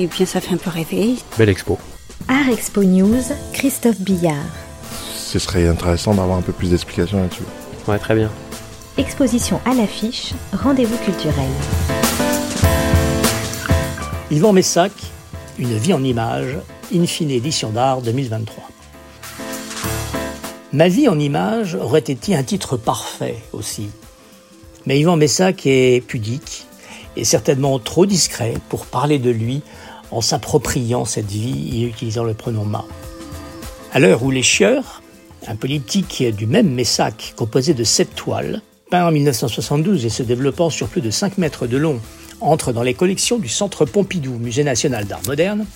Et bien, ça fait un peu rêver. Belle expo. Art Expo News, Christophe Billard. Ce serait intéressant d'avoir un peu plus d'explications là-dessus. Ouais, très bien. Exposition à l'affiche, rendez-vous culturel. Yvan Messac, Une vie en images, Infine édition d'art 2023. Ma vie en images aurait été un titre parfait aussi? Mais Yvan Messac est pudique et certainement trop discret pour parler de lui en s'appropriant cette vie et utilisant le pronom ma. À l'heure où Les Chieurs, un politique du même Messac composé de sept toiles, peint en 1972 et se développant sur plus de 5 mètres de long, entre dans les collections du Centre Pompidou, Musée national d'art moderne,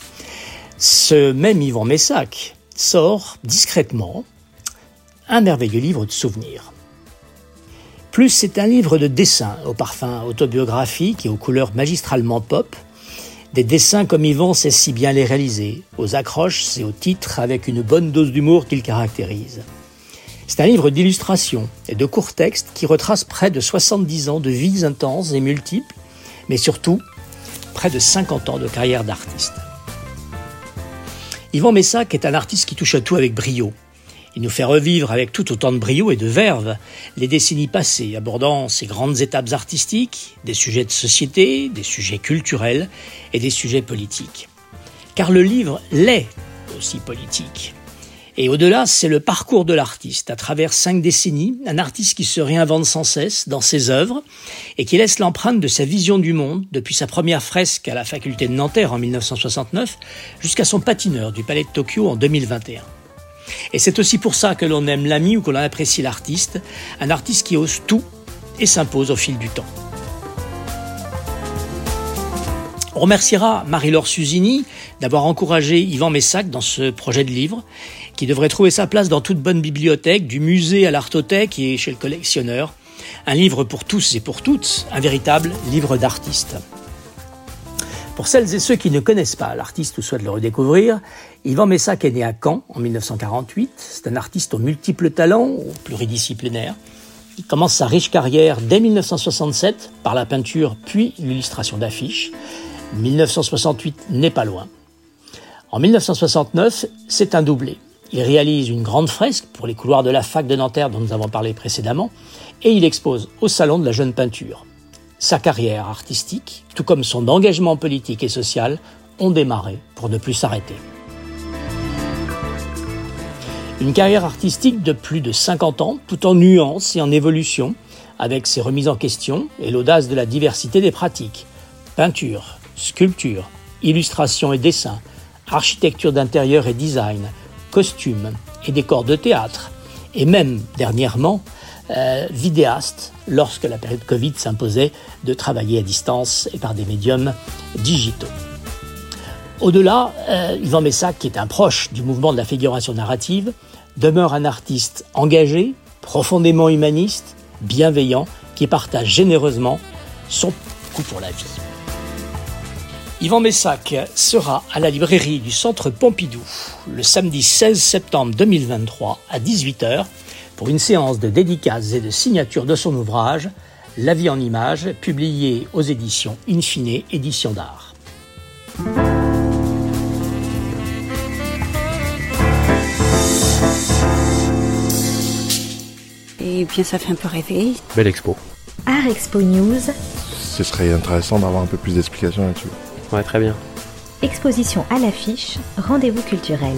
ce même Yvan Messac sort discrètement un merveilleux livre de souvenirs. Plus c'est un livre de dessins au parfum autobiographique et aux couleurs magistralement pop, des dessins comme Yvan sait si bien les réaliser, aux accroches et aux titres avec une bonne dose d'humour qu'il caractérise. C'est un livre d'illustrations et de courts textes qui retrace près de 70 ans de vies intenses et multiples, mais surtout près de 50 ans de carrière d'artiste. Yvan Messac est un artiste qui touche à tout avec brio. Il nous fait revivre avec tout autant de brio et de verve les décennies passées, abordant ses grandes étapes artistiques, des sujets de société, des sujets culturels et des sujets politiques. Car le livre l'est aussi politique. Et au-delà, c'est le parcours de l'artiste, à travers cinq décennies, un artiste qui se réinvente sans cesse dans ses œuvres et qui laisse l'empreinte de sa vision du monde, depuis sa première fresque à la faculté de Nanterre en 1969 jusqu'à son patineur du Palais de Tokyo en 2021. Et c'est aussi pour ça que l'on aime l'ami ou que l'on apprécie l'artiste, un artiste qui ose tout et s'impose au fil du temps. On remerciera Marie-Laure Susini d'avoir encouragé Yvan Messac dans ce projet de livre, qui devrait trouver sa place dans toute bonne bibliothèque, du musée à l'artothèque et chez le collectionneur. Un livre pour tous et pour toutes, un véritable livre d'artiste. Pour celles et ceux qui ne connaissent pas l'artiste ou souhaitent le redécouvrir, Yvan Messac est né à Caen en 1948. C'est un artiste aux multiples talents, pluridisciplinaire. Il commence sa riche carrière dès 1967 par la peinture puis l'illustration d'affiches. 1968 n'est pas loin. En 1969, c'est un doublé. Il réalise une grande fresque pour les couloirs de la fac de Nanterre dont nous avons parlé précédemment et il expose au Salon de la Jeune Peinture. Sa carrière artistique, tout comme son engagement politique et social, ont démarré pour ne plus s'arrêter. Une carrière artistique de plus de 50 ans, tout en nuances et en évolution, avec ses remises en question et l'audace de la diversité des pratiques. Peinture, sculpture, illustration et dessin, architecture d'intérieur et design, costumes et décors de théâtre, et même, dernièrement, euh, lorsque la période Covid s'imposait de travailler à distance et par des médiums digitaux. Au-delà, euh, Yvan Messac, qui est un proche du mouvement de la figuration narrative, demeure un artiste engagé, profondément humaniste, bienveillant, qui partage généreusement son coup pour la vie. Yvan Messac sera à la librairie du Centre Pompidou le samedi 16 septembre 2023 à 18h pour une séance de dédicaces et de signature de son ouvrage La vie en images, publié aux éditions Infine Édition d'art. Et bien, ça fait un peu rêver. Belle expo. Art Expo News, Ce serait intéressant d'avoir un peu plus d'explications là-dessus. Ouais, très bien. exposition à l'affiche, rendez-vous culturel.